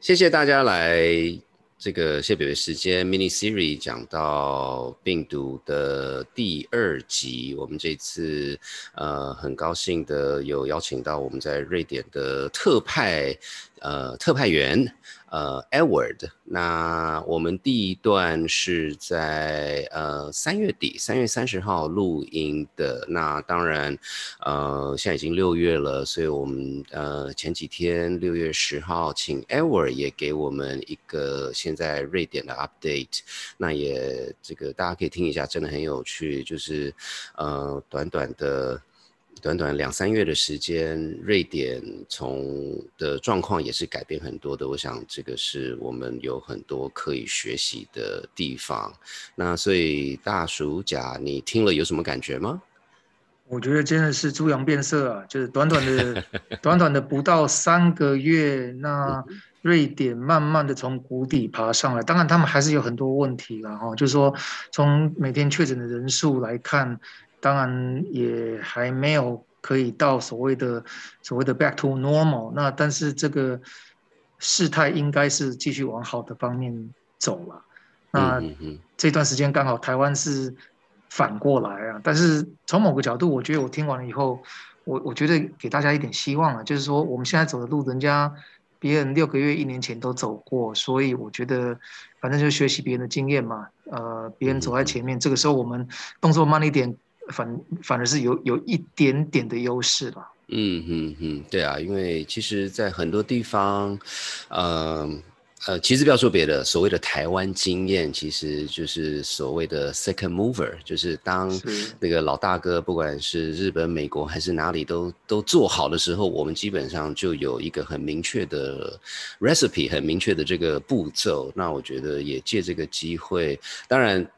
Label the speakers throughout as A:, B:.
A: 谢谢大家来这个谢北北时间 mini series 讲到病毒的第二集。我们这次呃很高兴的有邀请到我们在瑞典的特派呃特派员。呃，Edward，那我们第一段是在呃三月底，三月三十号录音的。那当然，呃，现在已经六月了，所以我们呃前几天六月十号，请 Edward 也给我们一个现在瑞典的 update。那也这个大家可以听一下，真的很有趣，就是呃短短的。短短两三月的时间，瑞典从的状况也是改变很多的。我想这个是我们有很多可以学习的地方。那所以大暑假你听了有什么感觉吗？
B: 我觉得真的是猪羊变色啊！就是短短的、短短的不到三个月，那瑞典慢慢的从谷底爬上来。当然，他们还是有很多问题了哈。就是说，从每天确诊的人数来看。当然也还没有可以到所谓的所谓的 back to normal，那但是这个事态应该是继续往好的方面走了。那这段时间刚好台湾是反过来啊，但是从某个角度，我觉得我听完了以后，我我觉得给大家一点希望啊，就是说我们现在走的路，人家别人六个月、一年前都走过，所以我觉得反正就学习别人的经验嘛。呃，别人走在前面，这个时候我们动作慢一点。反反而是有有一点点的优势吧。
A: 嗯嗯嗯，对啊，因为其实，在很多地方，呃呃，其实不要说别的，所谓的台湾经验，其实就是所谓的 second mover，就是当那个老大哥，不管是日本、美国还是哪里，都都做好的时候，我们基本上就有一个很明确的 recipe，很明确的这个步骤。那我觉得也借这个机会，当然。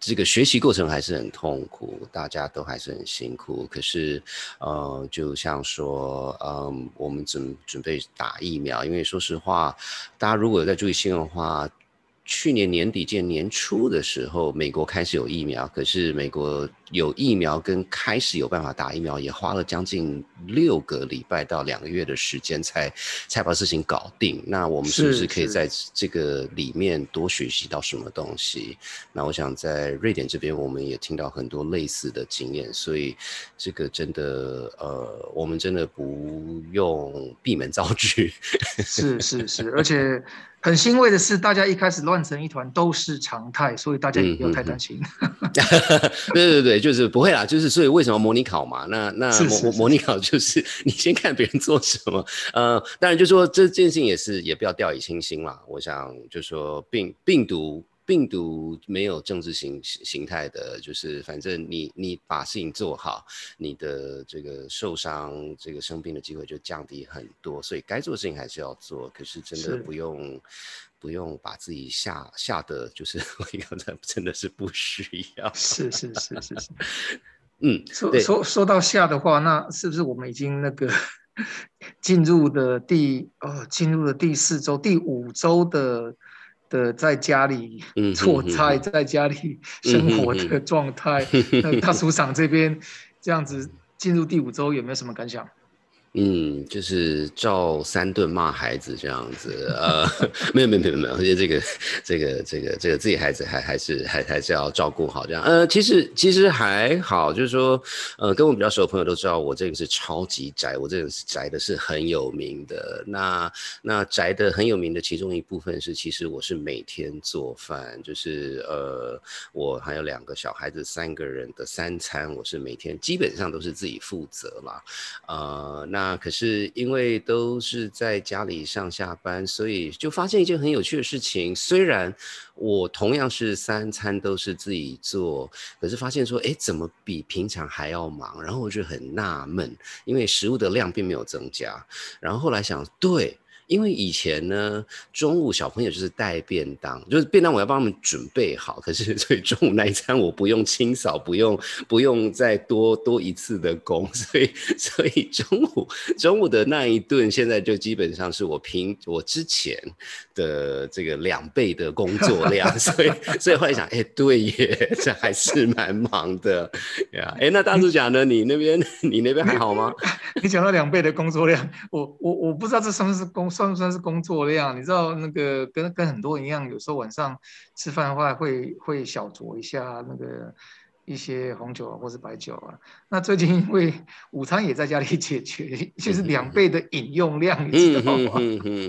A: 这个学习过程还是很痛苦，大家都还是很辛苦。可是，呃，就像说，嗯，我们准准备打疫苗，因为说实话，大家如果有在注意新闻的话。去年年底见年初的时候，美国开始有疫苗，可是美国有疫苗跟开始有办法打疫苗，也花了将近六个礼拜到两个月的时间才才把事情搞定。那我们是不是可以在这个里面多学习到什么东西？那我想在瑞典这边，我们也听到很多类似的经验，所以这个真的呃，我们真的不用闭门造句。
B: 是是是，而且。很欣慰的是，大家一开始乱成一团都是常态，所以大家也不要太担心。
A: 对 对对，就是不会啦，就是所以为什么模拟考嘛？那那模模拟考就是 你先看别人做什么，呃，当然就说这件事情也是也不要掉以轻心啦。我想就说病病毒。病毒没有政治形形态的，就是反正你你把事情做好，你的这个受伤、这个生病的机会就降低很多。所以该做的事情还是要做，可是真的不用不用把自己吓吓得，就是 我刚才真的是不需要。
B: 是是是是是，嗯，说说说到下的话，那是不是我们已经那个 进入的第哦进入了第四周、第五周的？的在家里做菜，在家里生活的状态，那大厨长这边这样子进入第五周，有没有什么感想？
A: 嗯，就是照三顿骂孩子这样子，呃，没有没有没有没有，而且这个这个这个这个自己孩子还还是还还是要照顾好这样，呃，其实其实还好，就是说，呃，跟我比较熟的朋友都知道，我这个是超级宅，我这个是宅的是很有名的。那那宅的很有名的其中一部分是，其实我是每天做饭，就是呃，我还有两个小孩子，三个人的三餐，我是每天基本上都是自己负责啦，呃，那。啊可是因为都是在家里上下班，所以就发现一件很有趣的事情。虽然我同样是三餐都是自己做，可是发现说，哎，怎么比平常还要忙？然后我就很纳闷，因为食物的量并没有增加。然后后来想，对。因为以前呢，中午小朋友就是带便当，就是便当我要帮他们准备好。可是 所以中午那一餐我不用清扫，不用不用再多多一次的工，所以所以中午中午的那一顿现在就基本上是我平我之前的这个两倍的工作量。所以所以后来想，哎，对耶，这还是蛮忙的呀。哎，那大叔讲呢？你那边你那边还好吗？
B: 你讲到两倍的工作量，我我我不知道这算不是公。
C: 算不算是工作量？你知道那个跟跟很多人一样，有时候晚上吃饭的话会会小酌一下那个一些红酒啊，或是白酒啊。那最近因为午餐也在家里解决，就是两倍的饮用量，你知道吗？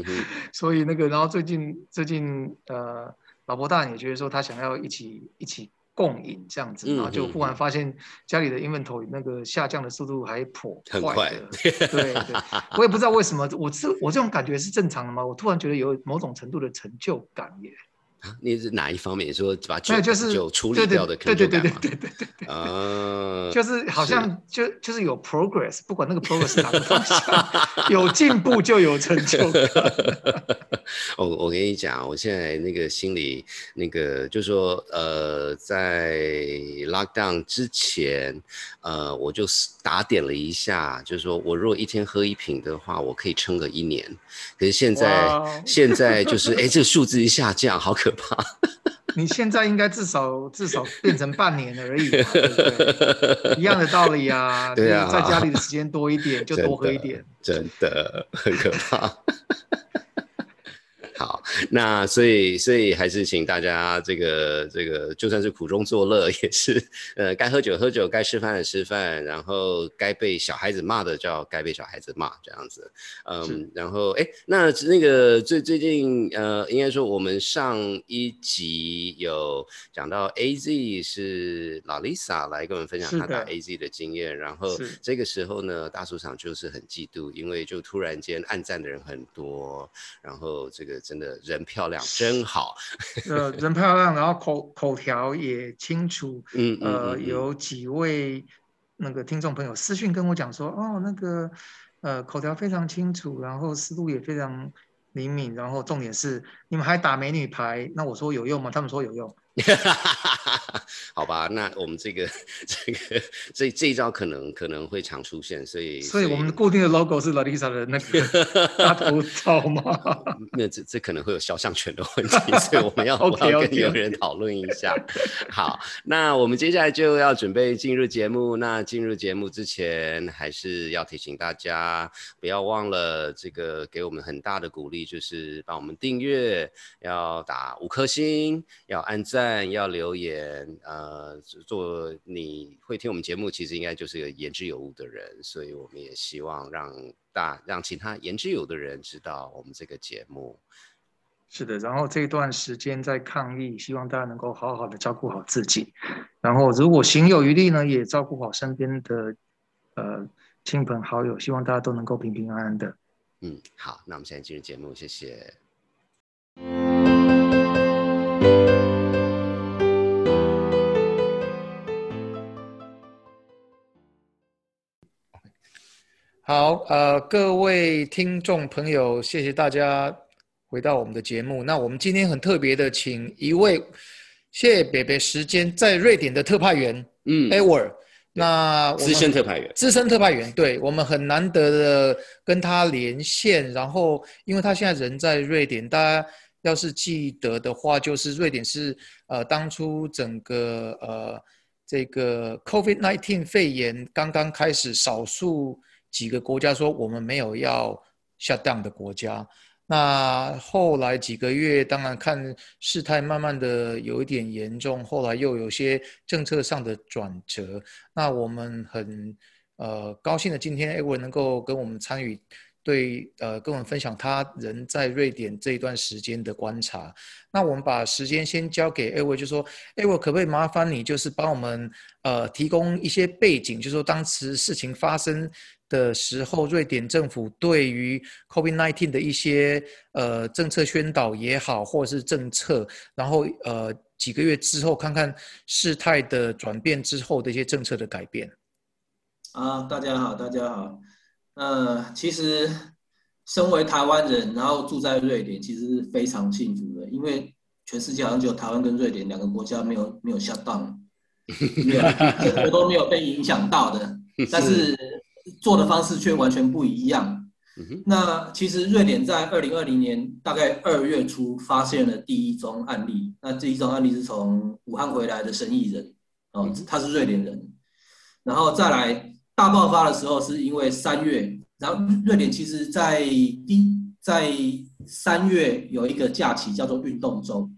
C: 所以那个，然后最近最近呃，老婆大人也觉得说他想要一起一起。共赢这样子，然后就忽然发现家里的 inventory 那个下降的速度还颇快的，对对，我也不知道为什么，我这我这种感觉是正常的吗？我突然觉得有某种程度的成就感耶。
A: 你是哪一方面？你说把酒酒处理掉的
C: 可能对对对对对对对啊 就是好像就就是有 progress 不管那个 progress 哪个方向有进步就有成就
A: 我我跟你讲我现在那个心里那个就说呃在 lock down 之前呃我就是打点了一下就是说我如果一天喝一瓶的话我可以撑个一年。可是现在现在就是哎这个数字一下降好可怕，
C: 你现在应该至少至少变成半年而已，一样的道理啊。对啊，在家里的时间多一点，就多喝一点，
A: 真的很可怕。好，那所以所以还是请大家这个这个，就算是苦中作乐，也是呃，该喝酒喝酒，该吃饭的吃饭，然后该被小孩子骂的叫该被小孩子骂这样子，嗯，然后哎，那那个最最近呃，应该说我们上一集有讲到 A Z 是老 Lisa 来跟我们分享她打 A Z 的经验，然后这个时候呢，大树场就是很嫉妒，因为就突然间暗赞的人很多，然后这个。真的人漂亮，真好。
C: 呃，人漂亮，然后口口条也清楚。嗯呃，有几位那个听众朋友私讯跟我讲说，哦，那个呃口条非常清楚，然后思路也非常灵敏，然后重点是你们还打美女牌，那我说有用吗？他们说有用。
A: 好吧，那我们这个这个这这一招可能可能会常出现，所以
C: 所以我们固定的 logo 是 Lalisa 的那个大头照吗？
A: 那这这可能会有肖像权的问题，所以我们要我要 跟有人讨论一下。好，那我们接下来就要准备进入节目。那进入节目之前，还是要提醒大家，不要忘了这个给我们很大的鼓励，就是帮我们订阅，要打五颗星，要按赞。但要留言，呃，做你会听我们节目，其实应该就是个言之有物的人，所以我们也希望让大让其他言之有的人知道我们这个节目。
C: 是的，然后这段时间在抗疫，希望大家能够好好的照顾好自己，然后如果行有余力呢，也照顾好身边的呃亲朋好友，希望大家都能够平平安安的。
A: 嗯，好，那我们现在进入节目，谢谢。
C: 好，呃，各位听众朋友，谢谢大家回到我们的节目。那我们今天很特别的，请一位谢谢北北时间在瑞典的特派员，嗯，Ever，那
A: 资深特派员，
C: 资深特派员，对我们很难得的跟他连线。然后，因为他现在人在瑞典，大家要是记得的话，就是瑞典是呃当初整个呃这个 COVID-19 肺炎刚刚开始，少数。几个国家说我们没有要 shut down 的国家，那后来几个月，当然看事态慢慢的有一点严重，后来又有些政策上的转折。那我们很呃高兴的今天艾文能够跟我们参与，对呃跟我们分享他人在瑞典这一段时间的观察。那我们把时间先交给艾文，就说艾文可不可以麻烦你就是帮我们呃提供一些背景，就说当时事情发生。的时候，瑞典政府对于 COVID-19 的一些呃政策宣导也好，或者是政策，然后呃几个月之后看看事态的转变之后的一些政策的改变。
D: 啊，大家好，大家好。呃，其实身为台湾人，然后住在瑞典，其实是非常幸福的，因为全世界好像只有台湾跟瑞典两个国家没有没有下档，没有，我都没有被影响到的，但是。做的方式却完全不一样。那其实瑞典在二零二零年大概二月初发现了第一宗案例。那第一宗案例是从武汉回来的生意人，哦，他是瑞典人。然后再来大爆发的时候，是因为三月，然后瑞典其实在第在三月有一个假期叫做运动周。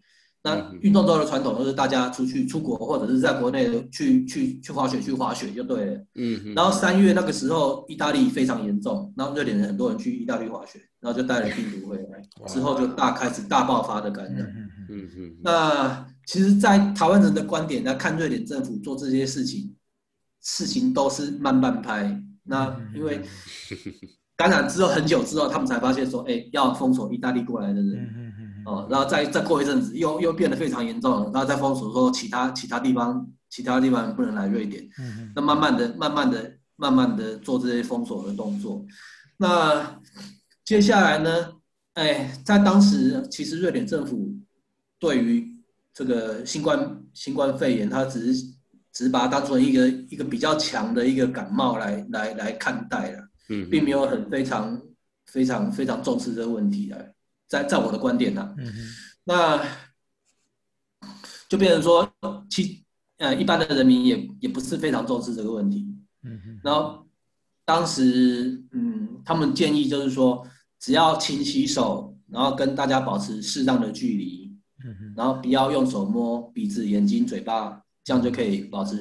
D: 那运动周的传统都是大家出去出国或者是在国内去去去滑雪去滑雪就对了。嗯。然后三月那个时候，意大利非常严重，然后瑞典人很多人去意大利滑雪，然后就带了病毒回来，之后就大开始大爆发的感染。嗯嗯。那其实，在台湾人的观点来看，瑞典政府做这些事情，事情都是慢半拍。那因为感染之后很久之后，他们才发现说，哎，要封锁意大利过来的人。哦，然后再再过一阵子，又又变得非常严重了，然后再封锁说其他其他地方其他地方不能来瑞典。嗯那慢慢的、慢慢的、慢慢的做这些封锁的动作。那接下来呢？哎，在当时，其实瑞典政府对于这个新冠新冠肺炎，它只是只是把它当成一个一个比较强的一个感冒来来来看待了。嗯。并没有很非常非常非常重视这个问题来。在在我的观点呢，那就变成说，其呃一般的人民也也不是非常重视这个问题。嗯然后当时嗯，他们建议就是说，只要勤洗手，然后跟大家保持适当的距离，嗯然后不要用手摸鼻子、眼睛、嘴巴，这样就可以保持，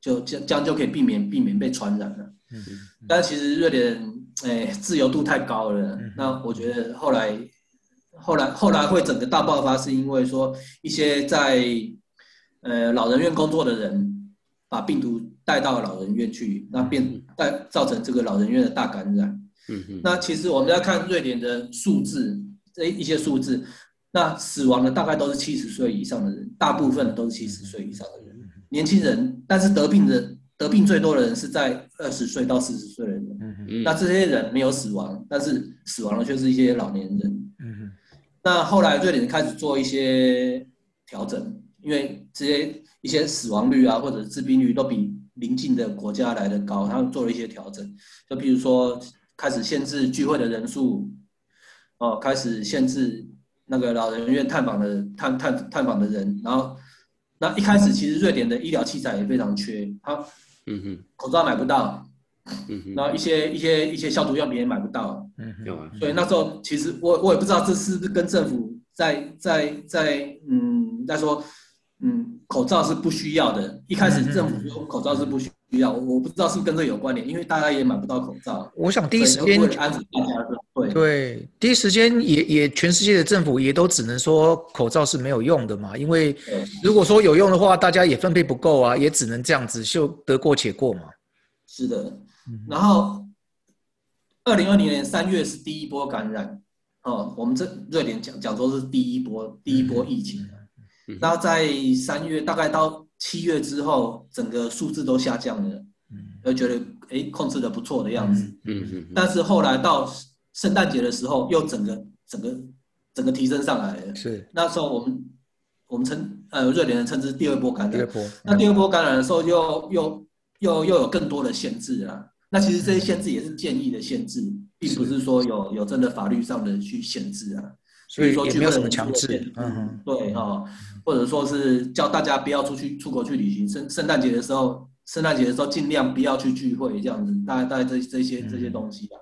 D: 就这这样就可以避免避免被传染了。嗯但其实瑞典哎自由度太高了，那我觉得后来。后来，后来会整个大爆发，是因为说一些在呃老人院工作的人把病毒带到老人院去，那变带造成这个老人院的大感染。嗯嗯。那其实我们要看瑞典的数字，这一些数字，那死亡的大概都是七十岁以上的人，大部分都是七十岁以上的人，年轻人，但是得病的得病最多的人是在二十岁到四十岁的人。那这些人没有死亡，但是死亡的却是一些老年人。那后来瑞典开始做一些调整，因为这些一些死亡率啊，或者致病率都比邻近的国家来的高，他们做了一些调整，就比如说开始限制聚会的人数，哦，开始限制那个老人院探访的探探探访的人，然后那一开始其实瑞典的医疗器材也非常缺，他嗯哼，口罩买不到。嗯，然后一些一些一些消毒药品也买不到，嗯，有啊，所以那时候其实我我也不知道这是不是跟政府在在在嗯在说，嗯，口罩是不需要的。一开始政府说口罩是不需要，我不知道是不是跟这有关联，因为大家也买不到口罩。
C: 我想第一时间
D: 安抚大家对
C: 对，第一时间也也全世界的政府也都只能说口罩是没有用的嘛，因为如果说有用的话，大家也分配不够啊，也只能这样子就得过且过嘛。
D: 是的。然后，二零二零年三月是第一波感染，哦，我们这瑞典讲讲说是第一波第一波疫情。然后在三月大概到七月之后，整个数字都下降了，嗯，觉得哎控制的不错的样子，嗯嗯。但是后来到圣诞节的时候，又整个整个整个提升上来了。
C: 是
D: 那时候我们我们称呃瑞典人称之第二波感染。
C: 第二波。
D: 那第二波感染的时候，又又又又又有更多的限制了。那其实这些限制也是建议的限制，并不是说有有真的法律上的去限制啊。
C: 所以说也没有什么强制，
D: 嗯，对啊，或者说是叫大家不要出去出国去旅行，圣圣诞节的时候，圣诞节的时候尽量不要去聚会这样子，大概大概这这些这些东西啊。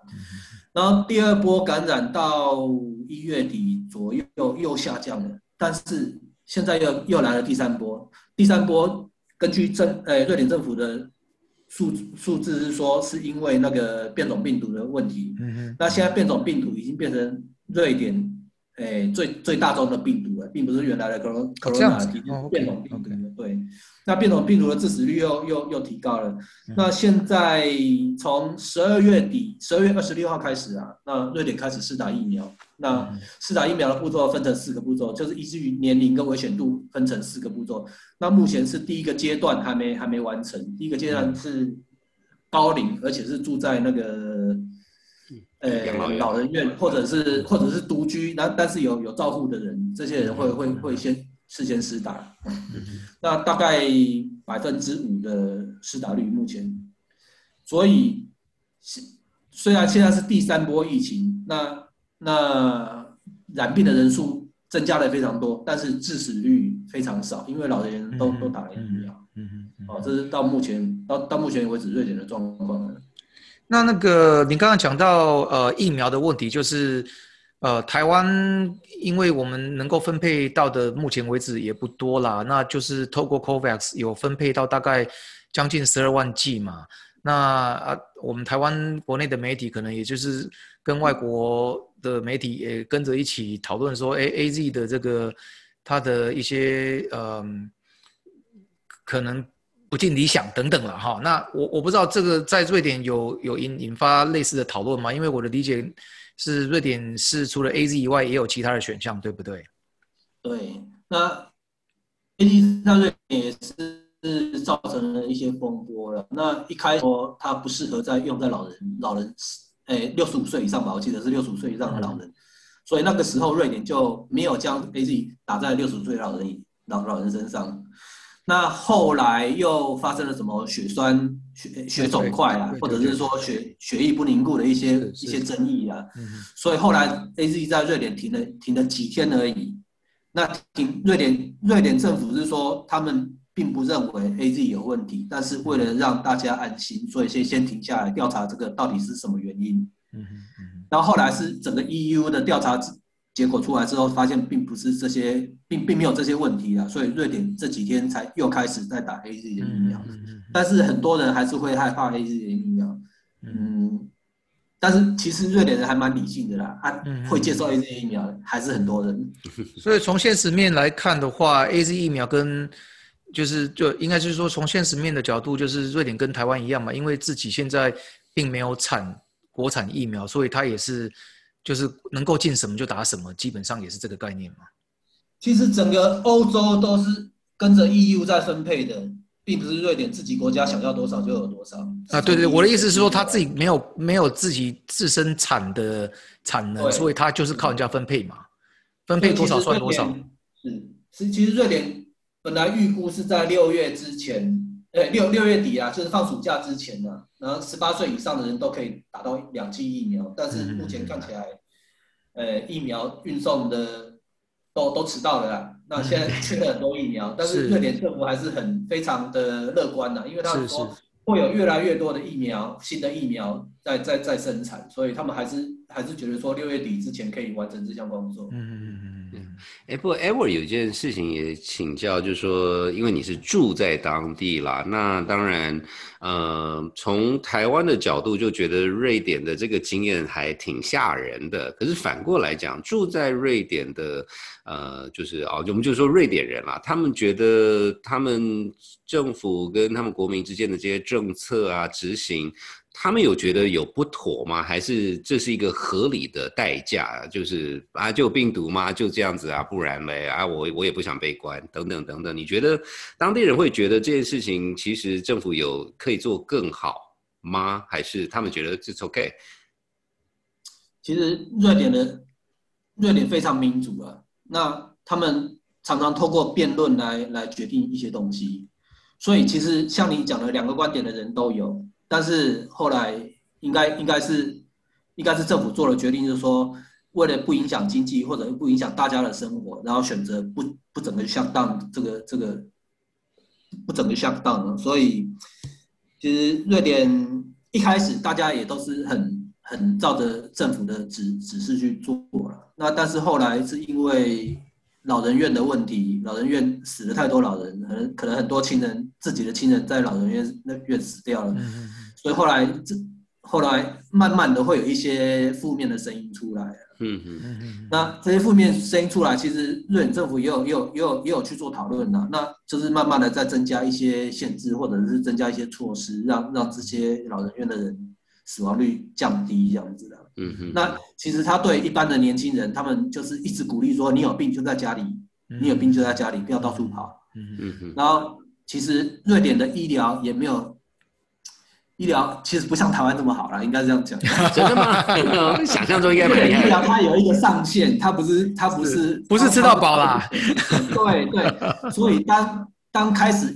D: 然后第二波感染到一月底左右又下降了，但是现在又又来了第三波，第三波根据政呃瑞典政府的。数数字是说，是因为那个变种病毒的问题。嗯。那现在变种病毒已经变成瑞典诶最最大宗的病毒了，并不是原来的 corona corona 变种病毒。对。那变种病毒的致死率又又又提高了。那现在从十二月底，十二月二十六号开始啊，那瑞典开始试打疫苗。那试打疫苗的步骤分成四个步骤，就是依据年龄跟危险度分成四个步骤。那目前是第一个阶段还没还没完成，第一个阶段是高龄，而且是住在那个呃老人院或者是或者是独居，那但是有有照护的人，这些人会会会先事先施打。那大概百分之五的施打率目前，所以虽然现在是第三波疫情，那那染病的人数增加了非常多，但是致死率非常少，因为老年人都都打了疫苗。嗯嗯。哦，这是到目前到到目前为止瑞典的状况。
C: 那那个你刚刚讲到呃疫苗的问题，就是呃，台湾因为我们能够分配到的目前为止也不多啦，那就是透过 COVAX 有分配到大概将近十二万剂嘛。那啊，我们台湾国内的媒体可能也就是跟外国的媒体也跟着一起讨论说，哎，A Z 的这个它的一些嗯，可能不尽理想等等了哈。那我我不知道这个在瑞典有有引引发类似的讨论吗？因为我的理解。是瑞典是除了 A Z 以外，也有其他的选项，对不对？
D: 对，那 A Z 在瑞典也是造成了一些风波了。那一开始它不适合在用在老人，老人，诶，六十五岁以上吧，我记得是六十五岁以上的老人。所以那个时候瑞典就没有将 A Z 打在六十五岁老人老老人身上。那后来又发生了什么血栓、血血肿块啊，或者是说血血液不凝固的一些一些争议啊，所以后来 A Z 在瑞典停了停了几天而已。那停瑞典瑞典政府是说他们并不认为 A Z 有问题，但是为了让大家安心，所以先先停下来调查这个到底是什么原因。嗯然后后来是整个 E U 的调查。结果出来之后，发现并不是这些，并并没有这些问题啊，所以瑞典这几天才又开始在打 A Z 的疫苗。但是很多人还是会害怕 A Z 的疫苗。嗯，但是其实瑞典人还蛮理性的啦，啊，会接受 A Z 疫苗还是很多人。
C: 所以从现实面来看的话，A Z 疫苗跟就是就应该是说从现实面的角度，就是瑞典跟台湾一样嘛，因为自己现在并没有产国产疫苗，所以它也是。就是能够进什么就打什么，基本上也是这个概念嘛。
D: 其实整个欧洲都是跟着 EU 在分配的，并不是瑞典自己国家想要多少就有多少。
C: 啊，对对，我的意思是说他自己没有没有自己自身产的产能，所以他就是靠人家分配嘛，分配多少算多少。
D: 是，是，其实瑞典本来预估是在六月之前。对，六六月底啊，就是放暑假之前呢，然后十八岁以上的人都可以打到两剂疫苗，但是目前看起来，呃，疫苗运送的都都迟到了啦。那现在缺了很多疫苗，但是瑞典政府还是很非常的乐观的，因为他们说会有越来越多的疫苗，新的疫苗在在在生产，所以他们还是还是觉得说六月底之前可以完成这项工作。嗯嗯嗯嗯。
A: 哎，不，ever 有件事情也请教，就是说，因为你是住在当地啦，那当然，呃，从台湾的角度就觉得瑞典的这个经验还挺吓人的。可是反过来讲，住在瑞典的，呃，就是啊，我们就说瑞典人啦，他们觉得他们政府跟他们国民之间的这些政策啊，执行。他们有觉得有不妥吗？还是这是一个合理的代价？就是啊，就病毒吗？就这样子啊？不然嘞啊，我我也不想被关，等等等等。你觉得当地人会觉得这件事情其实政府有可以做更好吗？还是他们觉得这 OK？
D: 其实瑞典的瑞典非常民主啊，那他们常常透过辩论来来决定一些东西，所以其实像你讲的两个观点的人都有。但是后来应该应该是应该是政府做了决定，就是说为了不影响经济或者不影响大家的生活，然后选择不不整个相当这个这个不整个相当。所以其实瑞典一开始大家也都是很很照着政府的指指示去做了。那但是后来是因为老人院的问题，老人院死了太多老人，可能可能很多亲人自己的亲人在老人院那院死掉了。所以后来这后来慢慢的会有一些负面的声音出来，嗯嗯。嗯那这些负面声音出来，其实日本政府也有也有也有也有去做讨论的，那就是慢慢的在增加一些限制，或者是增加一些措施，让让这些老人院的人死亡率降低这样子的，嗯嗯。那其实他对一般的年轻人，他们就是一直鼓励说，你有病就在家里，你有病就在家里，不要到处跑，嗯嗯嗯。然后其实瑞典的医疗也没有。医疗其实不像台湾这么好了，应该是这样讲。
A: 真的吗？想象中应该不一
D: 样。医疗它有一个上限，它不是它不是
C: 不是吃到饱啦。
D: 对对，所以当当开始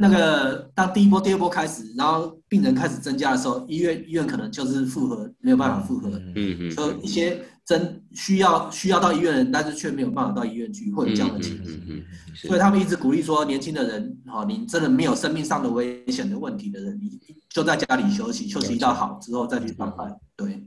D: 那个当第一波、第二波开始，然后病人开始增加的时候，医院医院可能就是负荷没有办法负荷。嗯嗯。就一些真需要需要到医院的人，但是却没有办法到医院去，会有这样的情形。
A: 嗯嗯嗯，
D: 所以他们一直鼓励说，年轻的人，哈，你真的没有生命上的危险的问题的人，你就在家里休息，休息到好之后再去上班。对，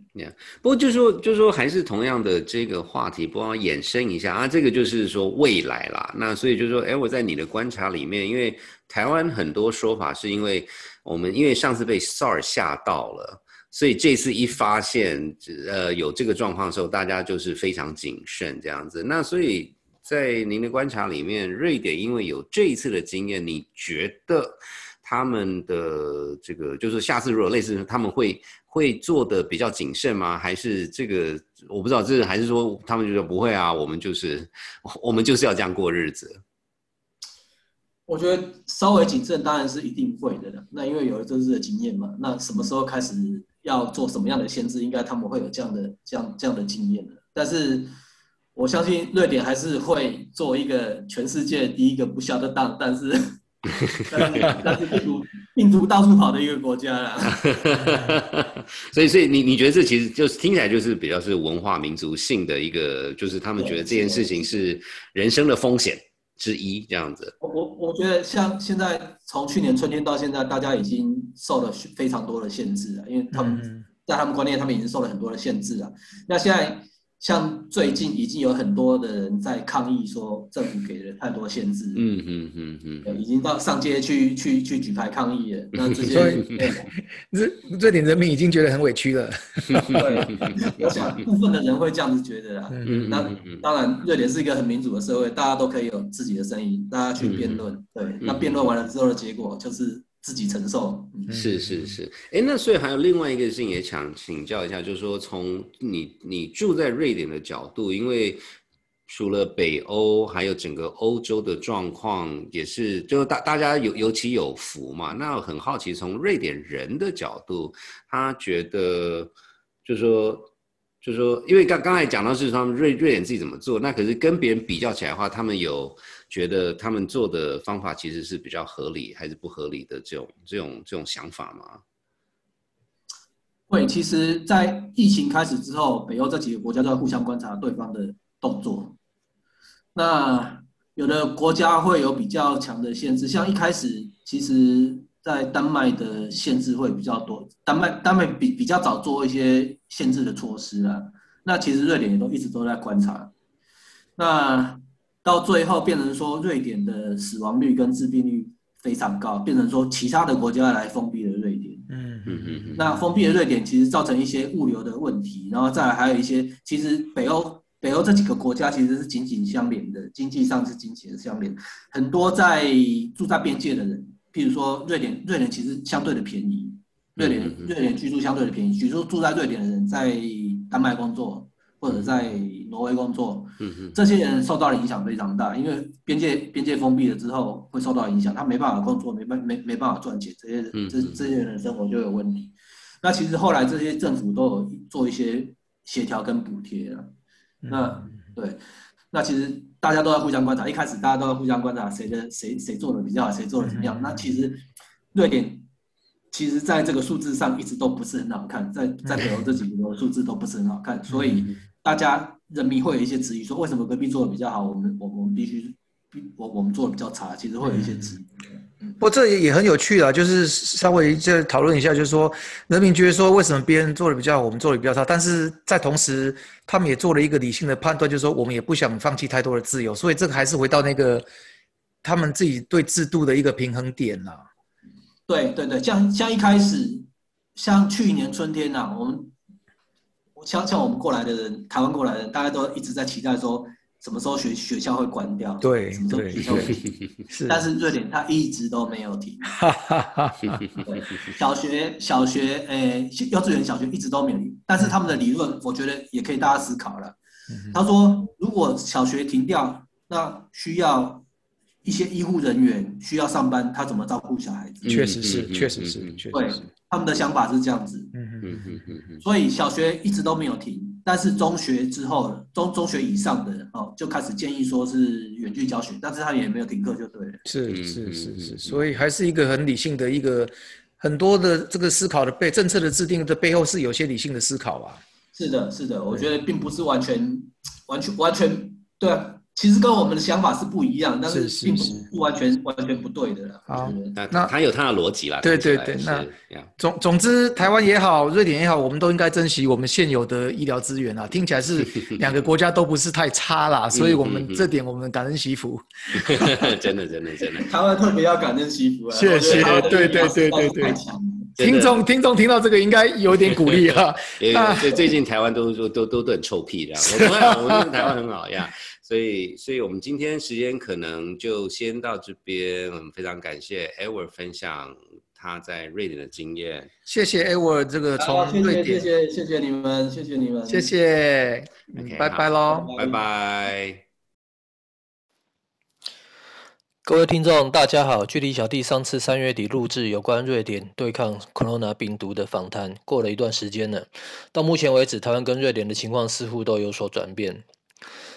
A: 不过就是说，就是说，还是同样的这个话题，不妨衍生一下啊。这个就是说未来啦。那所以就是说，哎，我在你的观察里面，因为台湾很多说法是因为我们因为上次被 SARS 吓到了，所以这次一发现呃有这个状况的时候，大家就是非常谨慎这样子。那所以在您的观察里面，瑞典因为有这一次的经验，你觉得他们的这个就是下次如果类似他们会？会做的比较谨慎吗？还是这个我不知道，这是还是说他们就说不会啊？我们就是我们就是要这样过日子。
D: 我觉得稍微谨慎当然是一定会的。那因为有了这次的经验嘛，那什么时候开始要做什么样的限制，应该他们会有这样的这样这样的经验的。但是我相信瑞典还是会做一个全世界第一个不晓得当，但是。但是病毒病毒到处跑的一个国家啦，
A: 所以所以你你觉得这其实就是听起来就是比较是文化民族性的一个，就是他们觉得这件事情是人生的风险之一这样子。
D: 我我我觉得像现在从去年春天到现在，大家已经受了非常多的限制了，因为他们在他们观念，他们已经受了很多的限制了。那现在。像最近已经有很多的人在抗议，说政府给了太多限制，嗯嗯嗯嗯，已经到上街去去去举牌抗议了。那 这些，
C: 瑞瑞典人民已经觉得很委屈了。
D: 对，我想部分的人会这样子觉得啊。嗯那当然，瑞典是一个很民主的社会，大家都可以有自己的声音，大家去辩论。对，那辩论完了之后的结果就是。自己承受，
A: 是是是，哎，那所以还有另外一个事情也想请教一下，就是说从你你住在瑞典的角度，因为除了北欧，还有整个欧洲的状况也是，就大大家有尤其有福嘛。那很好奇，从瑞典人的角度，他觉得就是说，就是说，因为刚刚才讲到是他们瑞瑞典自己怎么做，那可是跟别人比较起来的话，他们有。觉得他们做的方法其实是比较合理还是不合理的这种这种这种想法吗？
D: 会，其实，在疫情开始之后，北欧这几个国家都在互相观察对方的动作。那有的国家会有比较强的限制，像一开始，其实在丹麦的限制会比较多。丹麦丹麦比比较早做一些限制的措施啊。那其实瑞典也都一直都在观察。那到最后变成说，瑞典的死亡率跟致病率非常高，变成说其他的国家来封闭了瑞典。嗯嗯嗯。那封闭了瑞典，其实造成一些物流的问题，然后再来还有一些，其实北欧北欧这几个国家其实是紧紧相连的，经济上是紧紧相连。很多在住在边界的人，譬如说瑞典，瑞典其实相对的便宜，瑞典瑞典居住相对的便宜。比如说住在瑞典的人在丹麦工作。或者在挪威工作，这些人受到的影响非常大，因为边界边界封闭了之后会受到影响，他没办法工作，没办没没办法赚钱，这些人这这些人生活就有问题。那其实后来这些政府都有做一些协调跟补贴了。那对，那其实大家都在互相观察，一开始大家都在互相观察谁的谁谁做的比较好，谁做的怎么样。那其实瑞典其实在这个数字上一直都不是很好看，在在北欧这几个数字都不是很好看，所以。大家人民会有一些质疑，说为什么隔壁做的比较好，我们我我们必须，我我们做的比较差，其实会有一些质疑。
C: 不过这也也很有趣啊，就是稍微再讨论一下，就是说人民觉得说为什么别人做的比较好，我们做的比较差，但是在同时他们也做了一个理性的判断，就是说我们也不想放弃太多的自由，所以这个还是回到那个他们自己对制度的一个平衡点啦。
D: 对对对，像像一开始，像去年春天呐，我们。像像我们过来的人，台湾过来的人，大家都一直在期待说，什么时候学学校会关掉？
C: 对，
D: 什么时候学校会停？是，但是瑞典它一直都没有停。小学、小学，诶，幼稚园、小学一直都没有停。但是他们的理论，我觉得也可以大家思考了。他说，如果小学停掉，那需要一些医护人员需要上班，他怎么照顾小孩子？
C: 确实是，确实是，确实是。
D: 他们的想法是这样子，嗯嗯嗯嗯嗯，所以小学一直都没有停，但是中学之后，中中学以上的哦，就开始建议说是远距教学，但是他也没有停课，就对了。
C: 是是是是，所以还是一个很理性的一个很多的这个思考的背政策的制定的背后是有些理性的思考啊。
D: 是的，是的，我觉得并不是完全、完全、完全对啊。其实跟我们的想法是不一样，但是并不不完全完全不对的啦。
C: 好，
A: 那他有他的逻辑啦。
C: 对对对，那总总之，台湾也好，瑞典也好，我们都应该珍惜我们现有的医疗资源啊。听起来是 两个国家都不是太差啦，所以我们这点我们感恩惜福。
A: 真的真的真的，
D: 台湾特别要感恩惜福啊！
C: 谢谢，对对对对对。听众听众听到这个应该有点鼓励啊。
A: 最最近台湾都都都都很臭屁这样，我们台湾很好呀。所以，所以我们今天时间可能就先到这边。我们非常感谢 Edward 分享他在瑞典的经验。
C: 谢谢 Edward 这个从瑞
D: 典，谢谢谢谢你们，谢谢你们，
C: 谢谢，拜拜喽，
A: 拜拜。
E: 各位听众，大家好。距离小弟上次三月底录制有关瑞典对抗 Corona 病毒的访谈，过了一段时间了。到目前为止，台湾跟瑞典的情况似乎都有所转变。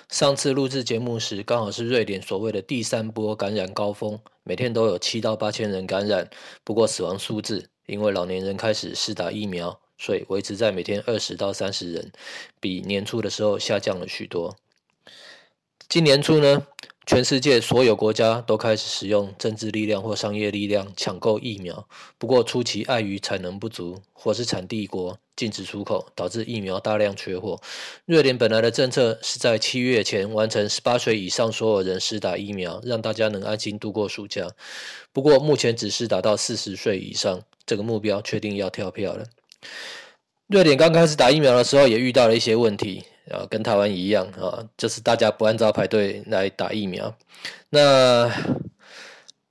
E: 上次录制节目时，刚好是瑞典所谓的第三波感染高峰，每天都有七到八千人感染。不过死亡数字因为老年人开始试打疫苗，所以维持在每天二十到三十人，比年初的时候下降了许多。今年初呢？全世界所有国家都开始使用政治力量或商业力量抢购疫苗，不过初期碍于产能不足或是产地国禁止出口，导致疫苗大量缺货。瑞典本来的政策是在七月前完成十八岁以上所有人施打疫苗，让大家能安心度过暑假。不过目前只是达到四十岁以上这个目标，确定要跳票了。瑞典刚开始打疫苗的时候，也遇到了一些问题。啊，跟台湾一样啊，就是大家不按照排队来打疫苗。那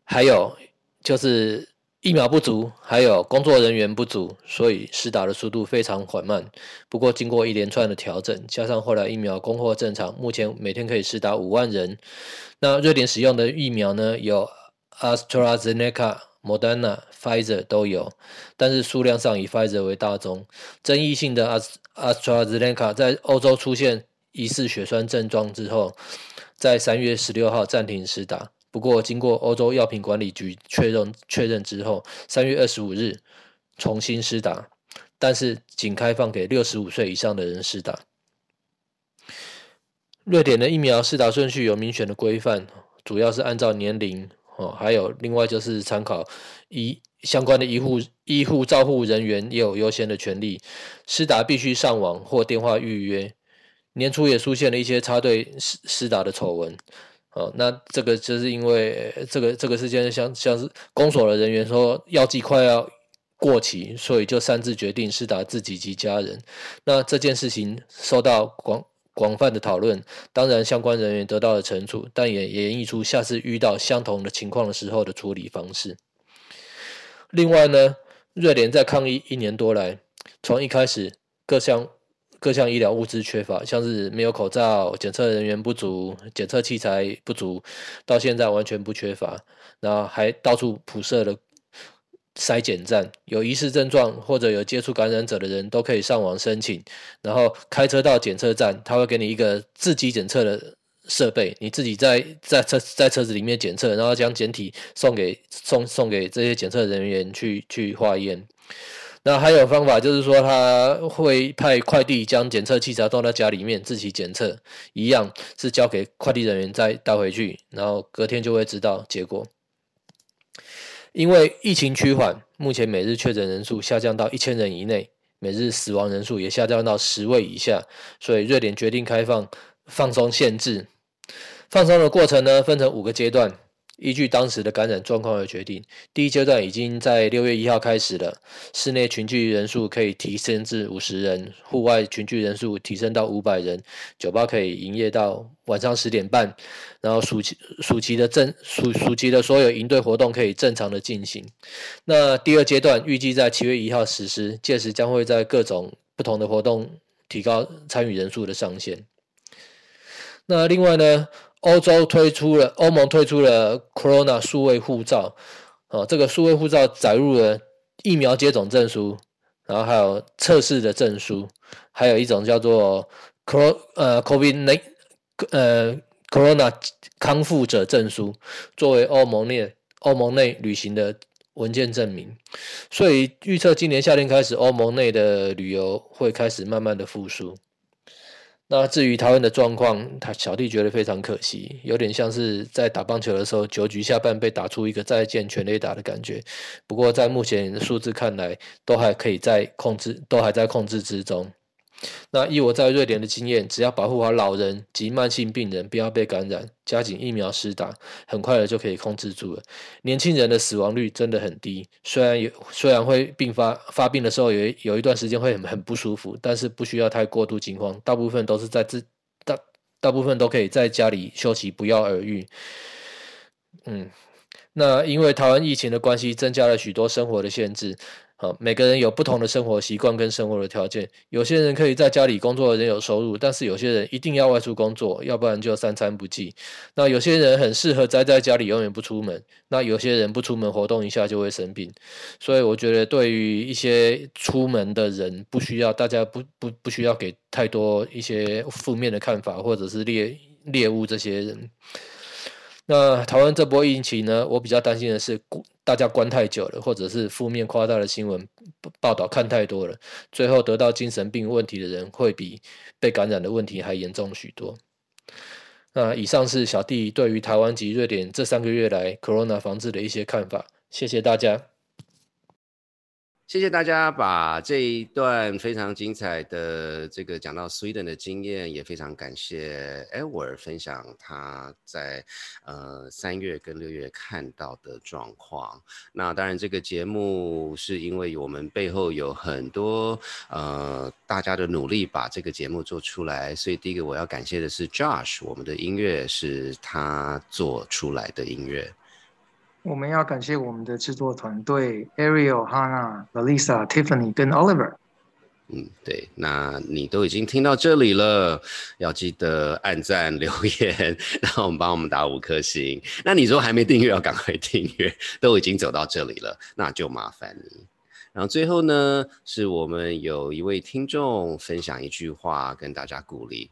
E: 还有就是疫苗不足，还有工作人员不足，所以施打的速度非常缓慢。不过经过一连串的调整，加上后来疫苗供货正常，目前每天可以施打五万人。那瑞典使用的疫苗呢，有 AstraZeneca。Moderna、Pfizer 都有，但是数量上以 Pfizer 为大宗。争议性的 AstraZeneca 在欧洲出现疑似血栓症状之后，在三月十六号暂停施打。不过，经过欧洲药品管理局确认确认之后，三月二十五日重新施打，但是仅开放给六十五岁以上的人施打。瑞典的疫苗施打顺序有明显的规范，主要是按照年龄。哦，还有另外就是参考医相关的医护医护照护人员也有优先的权利，施打必须上网或电话预约。年初也出现了一些插队施施打的丑闻，哦，那这个就是因为这个这个事件像像是公所的人员说药剂快要过期，所以就擅自决定施打自己及家人。那这件事情受到广。广泛的讨论，当然相关人员得到了惩处，但也演绎出下次遇到相同的情况的时候的处理方式。另外呢，瑞典在抗疫一年多来，从一开始各项各项医疗物资缺乏，像是没有口罩、检测人员不足、检测器材不足，到现在完全不缺乏，然后还到处铺设了。筛检站有疑似症状或者有接触感染者的人都可以上网申请，然后开车到检测站，他会给你一个自己检测的设备，你自己在在车在车子里面检测，然后将检体送给送送给这些检测人员去去化验。那还有方法就是说，他会派快递将检测器材送到家里面自己检测，一样是交给快递人员再带回去，然后隔天就会知道结果。因为疫情趋缓，目前每日确诊人数下降到一千人以内，每日死亡人数也下降到十位以下，所以瑞典决定开放放松限制。放松的过程呢，分成五个阶段。依据当时的感染状况而决定。第一阶段已经在六月一号开始了，室内群聚人数可以提升至五十人，户外群聚人数提升到五百人，酒吧可以营业到晚上十点半。然后暑期暑期的正暑暑期的所有营队活动可以正常的进行。那第二阶段预计在七月一号实施，届时将会在各种不同的活动提高参与人数的上限。那另外呢？欧洲推出了，欧盟推出了 Corona 数位护照，哦，这个数位护照载入了疫苗接种证书，然后还有测试的证书，还有一种叫做 Cor 呃 Covid 呃 Corona 康复者证书，作为欧盟内欧盟内旅行的文件证明。所以预测今年夏天开始，欧盟内的旅游会开始慢慢的复苏。那至于台湾的状况，他小弟觉得非常可惜，有点像是在打棒球的时候，九局下半被打出一个再见全垒打的感觉。不过在目前数字看来，都还可以在控制，都还在控制之中。那以我在瑞典的经验，只要保护好老人及慢性病人不要被感染，加紧疫苗施打，很快的就可以控制住了。年轻人的死亡率真的很低，虽然有虽然会并发发病的时候有有一段时间会很很不舒服，但是不需要太过度惊慌，大部分都是在自大大部分都可以在家里休息，不药而愈。嗯，那因为台湾疫情的关系，增加了许多生活的限制。好，每个人有不同的生活习惯跟生活的条件。有些人可以在家里工作，人有收入；但是有些人一定要外出工作，要不然就三餐不继。那有些人很适合宅在家里，永远不出门。那有些人不出门活动一下就会生病。所以我觉得，对于一些出门的人，不需要大家不不不需要给太多一些负面的看法，或者是猎猎物这些人。那台湾这波疫情呢？我比较担心的是，大家关太久了，或者是负面夸大的新闻报道看太多了，最后得到精神病问题的人会比被感染的问题还严重许多。那以上是小弟对于台湾及瑞典这三个月来 Corona 防治的一些看法，谢谢大家。
A: 谢谢大家把这一段非常精彩的这个讲到 Sweden 的经验，也非常感谢 Edward 分享他在呃三月跟六月看到的状况。那当然，这个节目是因为我们背后有很多呃大家的努力把这个节目做出来，所以第一个我要感谢的是 Josh，我们的音乐是他做出来的音乐。
C: 我们要感谢我们的制作团队：Ariel、Hannah、Lisa、Tiffany 跟 Oliver。
A: 嗯，对，那你都已经听到这里了，要记得按赞、留言，然后我们帮我们打五颗星。那你说还没订阅，要赶快订阅。都已经走到这里了，那就麻烦你。然后最后呢，是我们有一位听众分享一句话，跟大家鼓励。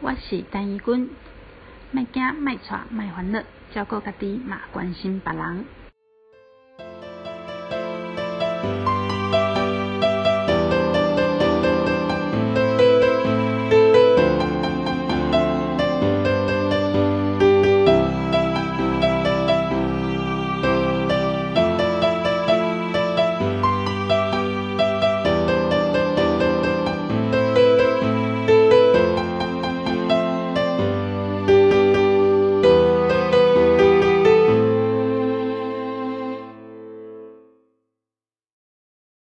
F: 我是单义君，卖惊卖错卖烦恼。照顾家己嘛，关心别人。